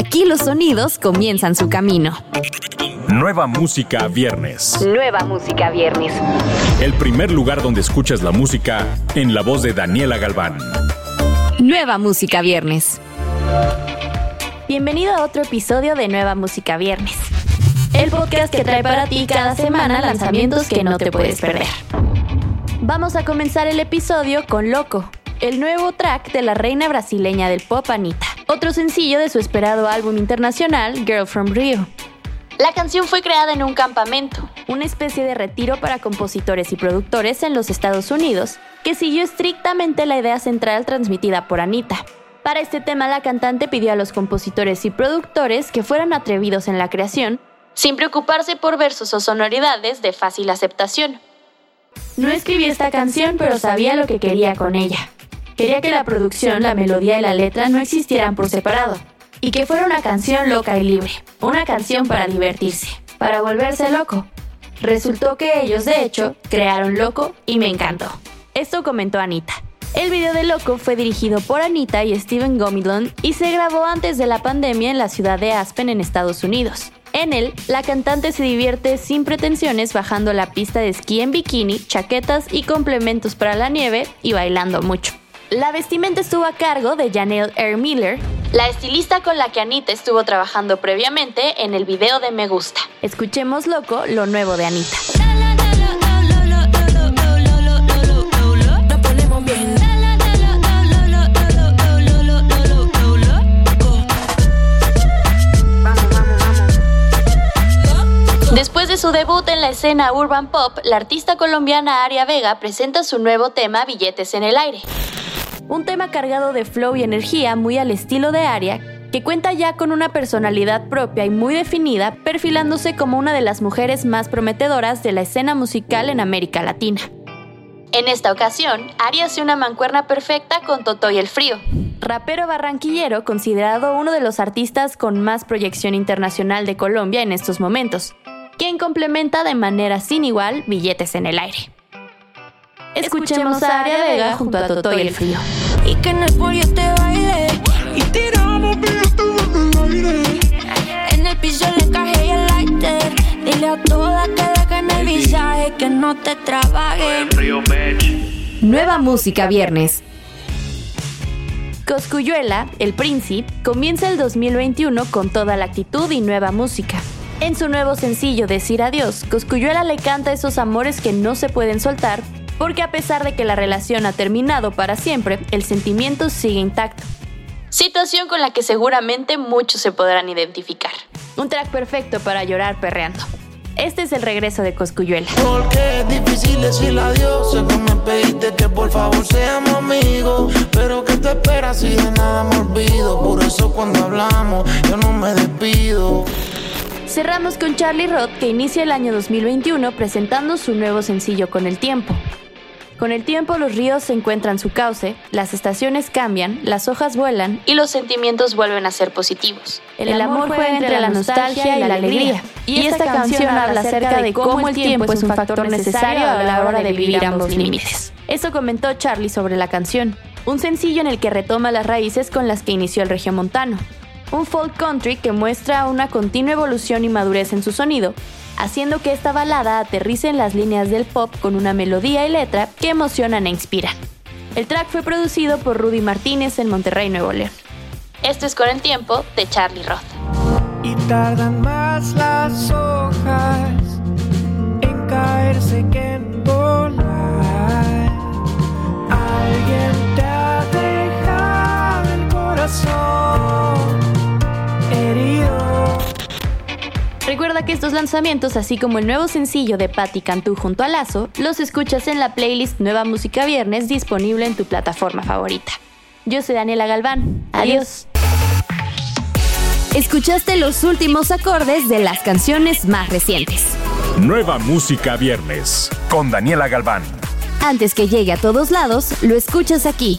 Aquí los sonidos comienzan su camino. Nueva música viernes. Nueva música viernes. El primer lugar donde escuchas la música en la voz de Daniela Galván. Nueva música viernes. Bienvenido a otro episodio de Nueva Música Viernes. El podcast que trae para ti cada semana lanzamientos que no te puedes perder. Vamos a comenzar el episodio con Loco, el nuevo track de la reina brasileña del pop Anita, otro sencillo de su esperado álbum internacional Girl from Rio. La canción fue creada en un campamento, una especie de retiro para compositores y productores en los Estados Unidos, que siguió estrictamente la idea central transmitida por Anita, para este tema la cantante pidió a los compositores y productores que fueran atrevidos en la creación, sin preocuparse por versos o sonoridades de fácil aceptación. No escribí esta canción, pero sabía lo que quería con ella. Quería que la producción, la melodía y la letra no existieran por separado, y que fuera una canción loca y libre, una canción para divertirse, para volverse loco. Resultó que ellos, de hecho, crearon Loco y me encantó. Esto comentó Anita. El video de Loco fue dirigido por Anita y Steven Gomidon y se grabó antes de la pandemia en la ciudad de Aspen, en Estados Unidos. En él, la cantante se divierte sin pretensiones bajando la pista de esquí en bikini, chaquetas y complementos para la nieve y bailando mucho. La vestimenta estuvo a cargo de Janelle Air Miller, la estilista con la que Anita estuvo trabajando previamente en el video de Me Gusta. Escuchemos Loco, lo nuevo de Anita. De su debut en la escena urban pop, la artista colombiana Aria Vega presenta su nuevo tema Billetes en el aire. Un tema cargado de flow y energía muy al estilo de Aria, que cuenta ya con una personalidad propia y muy definida, perfilándose como una de las mujeres más prometedoras de la escena musical en América Latina. En esta ocasión, Aria hace una mancuerna perfecta con Toto y el Frío, rapero barranquillero considerado uno de los artistas con más proyección internacional de Colombia en estos momentos, quien complementa de manera sin igual billetes en el aire. Escuchemos a Aria Vega junto a Toto y el Frío. Y que en el te baile y tiramos billetes en el aire. En el piso le encajé y el lighter. Dile a todas que dejen el visaje, que no te trabajen. Nueva música viernes. Coscuyuela, el príncipe, comienza el 2021 con toda la actitud y nueva música. En su nuevo sencillo Decir Adiós, Coscuyuela le canta esos amores que no se pueden soltar, porque a pesar de que la relación ha terminado para siempre, el sentimiento sigue intacto. Situación con la que seguramente muchos se podrán identificar. Un track perfecto para llorar perreando. Este es el regreso de Coscuyuela. Porque es difícil decirle adiós. Sé que me pediste que por favor seamos amigos. Pero que te esperas si de nada me olvido. Por eso cuando hablamos, yo no me despido. Cerramos con Charlie Roth que inicia el año 2021 presentando su nuevo sencillo Con el Tiempo. Con el tiempo los ríos se encuentran su cauce, las estaciones cambian, las hojas vuelan y los sentimientos vuelven a ser positivos. El, amor juega entre la nostalgia y la alegría. Y esta canción habla acerca de cómo el tiempo es un factor necesario a la hora de vivir ambos límites. Eso comentó Charlie sobre la canción, un sencillo en el que retoma las raíces con las que inició el regiomontano un folk country que muestra una continua evolución y madurez en su sonido, haciendo que esta balada aterrice en las líneas del pop con una melodía y letra que emocionan e inspiran. El track fue producido por Rudy Martínez en Monterrey, Nuevo León. Esto es Con el Tiempo de Charlie Roth. Y tardan más las hojas en caerse en que estos lanzamientos, así como el nuevo sencillo de Patti Cantú junto a Lazo, los escuchas en la playlist Nueva Música Viernes disponible en tu plataforma favorita. Yo soy Daniela Galván. Adiós. Escuchaste los últimos acordes de las canciones más recientes. Nueva Música Viernes con Daniela Galván. Antes que llegue a todos lados, lo escuchas aquí.